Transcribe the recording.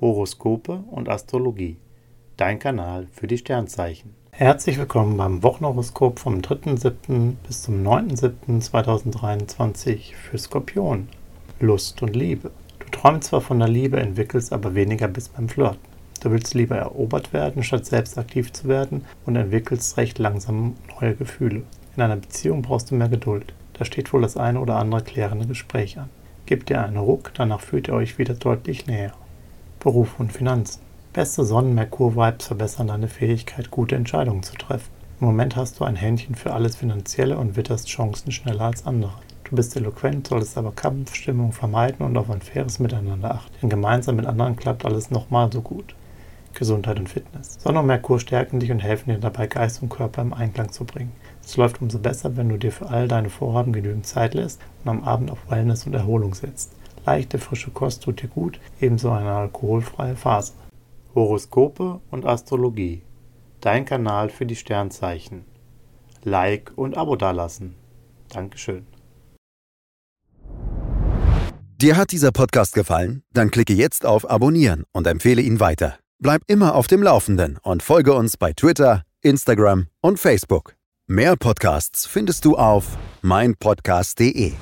Horoskope und Astrologie. Dein Kanal für die Sternzeichen. Herzlich willkommen beim Wochenhoroskop vom 3.7. bis zum 9.7.2023 für Skorpion. Lust und Liebe. Du träumst zwar von der Liebe, entwickelst aber weniger bis beim Flirten. Du willst lieber erobert werden, statt selbst aktiv zu werden und entwickelst recht langsam neue Gefühle. In einer Beziehung brauchst du mehr Geduld. Da steht wohl das eine oder andere klärende Gespräch an. Gebt ihr einen Ruck, danach fühlt ihr euch wieder deutlich näher. Beruf und Finanzen. Beste Sonnen-Merkur-Vibes verbessern deine Fähigkeit, gute Entscheidungen zu treffen. Im Moment hast du ein Händchen für alles Finanzielle und witterst Chancen schneller als andere. Du bist eloquent, solltest aber Kampfstimmung vermeiden und auf ein faires Miteinander achten. Denn gemeinsam mit anderen klappt alles nochmal so gut. Gesundheit und Fitness. Sonne und Merkur stärken dich und helfen dir dabei, Geist und Körper im Einklang zu bringen. Es läuft umso besser, wenn du dir für all deine Vorhaben genügend Zeit lässt und am Abend auf Wellness und Erholung setzt. Leichte, frische Kost tut dir gut, ebenso eine alkoholfreie Phase. Horoskope und Astrologie. Dein Kanal für die Sternzeichen. Like und Abo dalassen. Dankeschön. Dir hat dieser Podcast gefallen? Dann klicke jetzt auf Abonnieren und empfehle ihn weiter. Bleib immer auf dem Laufenden und folge uns bei Twitter, Instagram und Facebook. Mehr Podcasts findest du auf meinpodcast.de.